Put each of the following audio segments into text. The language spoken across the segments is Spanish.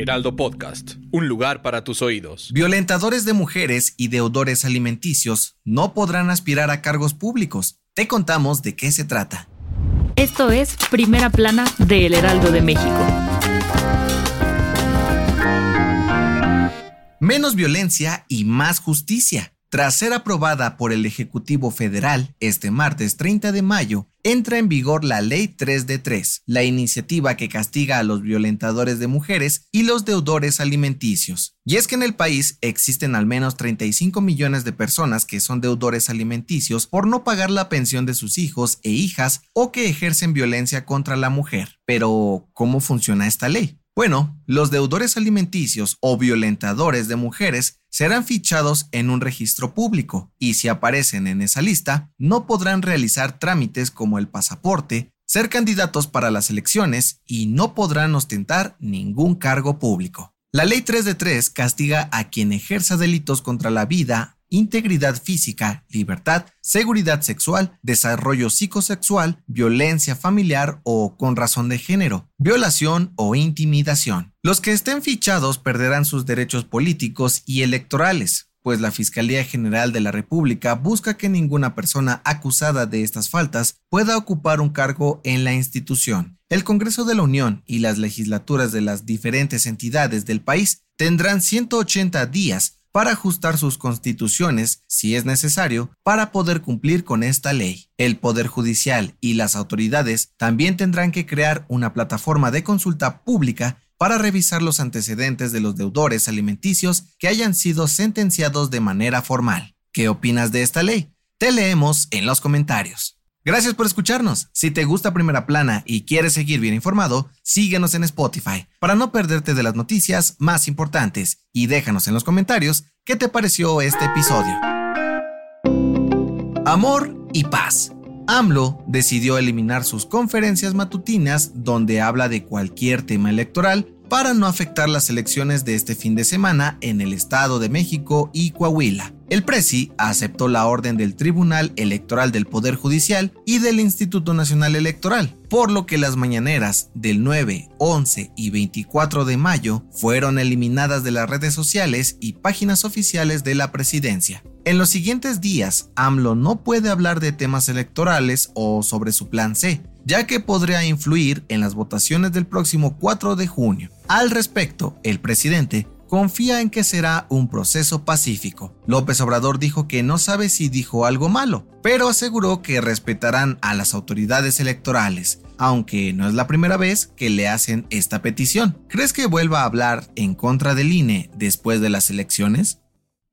Heraldo Podcast, un lugar para tus oídos. Violentadores de mujeres y deudores alimenticios no podrán aspirar a cargos públicos. Te contamos de qué se trata. Esto es Primera Plana de El Heraldo de México. Menos violencia y más justicia. Tras ser aprobada por el Ejecutivo Federal este martes 30 de mayo, entra en vigor la Ley 3 de 3, la iniciativa que castiga a los violentadores de mujeres y los deudores alimenticios. Y es que en el país existen al menos 35 millones de personas que son deudores alimenticios por no pagar la pensión de sus hijos e hijas o que ejercen violencia contra la mujer. Pero, ¿cómo funciona esta ley? Bueno, los deudores alimenticios o violentadores de mujeres serán fichados en un registro público y si aparecen en esa lista, no podrán realizar trámites como el pasaporte, ser candidatos para las elecciones y no podrán ostentar ningún cargo público. La Ley 3 de 3 castiga a quien ejerza delitos contra la vida, integridad física, libertad, seguridad sexual, desarrollo psicosexual, violencia familiar o con razón de género, violación o intimidación. Los que estén fichados perderán sus derechos políticos y electorales, pues la Fiscalía General de la República busca que ninguna persona acusada de estas faltas pueda ocupar un cargo en la institución. El Congreso de la Unión y las legislaturas de las diferentes entidades del país tendrán 180 días para ajustar sus constituciones, si es necesario, para poder cumplir con esta ley. El Poder Judicial y las autoridades también tendrán que crear una plataforma de consulta pública para revisar los antecedentes de los deudores alimenticios que hayan sido sentenciados de manera formal. ¿Qué opinas de esta ley? Te leemos en los comentarios. Gracias por escucharnos. Si te gusta Primera Plana y quieres seguir bien informado, síguenos en Spotify para no perderte de las noticias más importantes y déjanos en los comentarios qué te pareció este episodio. Amor y paz. AMLO decidió eliminar sus conferencias matutinas donde habla de cualquier tema electoral para no afectar las elecciones de este fin de semana en el Estado de México y Coahuila. El Presi aceptó la orden del Tribunal Electoral del Poder Judicial y del Instituto Nacional Electoral, por lo que las mañaneras del 9, 11 y 24 de mayo fueron eliminadas de las redes sociales y páginas oficiales de la presidencia. En los siguientes días, AMLO no puede hablar de temas electorales o sobre su plan C, ya que podría influir en las votaciones del próximo 4 de junio. Al respecto, el presidente confía en que será un proceso pacífico. López Obrador dijo que no sabe si dijo algo malo, pero aseguró que respetarán a las autoridades electorales, aunque no es la primera vez que le hacen esta petición. ¿Crees que vuelva a hablar en contra del INE después de las elecciones?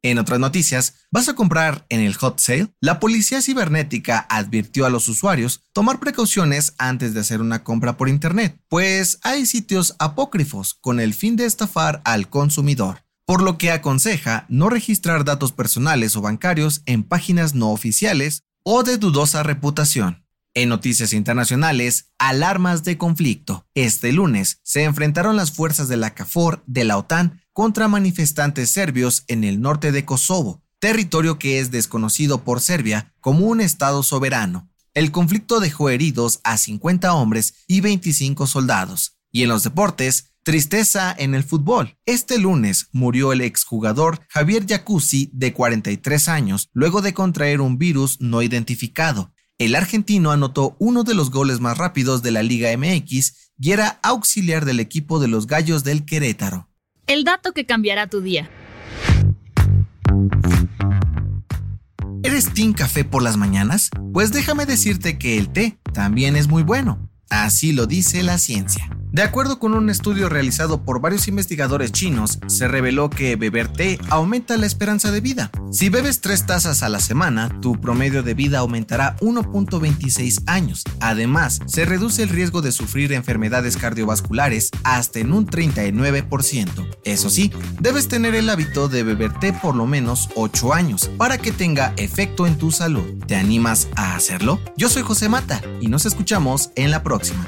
En otras noticias, ¿vas a comprar en el hot sale? La policía cibernética advirtió a los usuarios tomar precauciones antes de hacer una compra por internet, pues hay sitios apócrifos con el fin de estafar al consumidor, por lo que aconseja no registrar datos personales o bancarios en páginas no oficiales o de dudosa reputación. En noticias internacionales, alarmas de conflicto. Este lunes se enfrentaron las fuerzas de la CAFOR de la OTAN contra manifestantes serbios en el norte de Kosovo, territorio que es desconocido por Serbia como un estado soberano. El conflicto dejó heridos a 50 hombres y 25 soldados. Y en los deportes, tristeza en el fútbol. Este lunes murió el exjugador Javier Jacuzzi de 43 años luego de contraer un virus no identificado. El argentino anotó uno de los goles más rápidos de la Liga MX y era auxiliar del equipo de los Gallos del Querétaro. El dato que cambiará tu día. ¿Eres Team Café por las mañanas? Pues déjame decirte que el té también es muy bueno. Así lo dice la ciencia. De acuerdo con un estudio realizado por varios investigadores chinos, se reveló que beber té aumenta la esperanza de vida. Si bebes tres tazas a la semana, tu promedio de vida aumentará 1.26 años. Además, se reduce el riesgo de sufrir enfermedades cardiovasculares hasta en un 39%. Eso sí, debes tener el hábito de beber té por lo menos 8 años para que tenga efecto en tu salud. ¿Te animas a hacerlo? Yo soy José Mata y nos escuchamos en la próxima.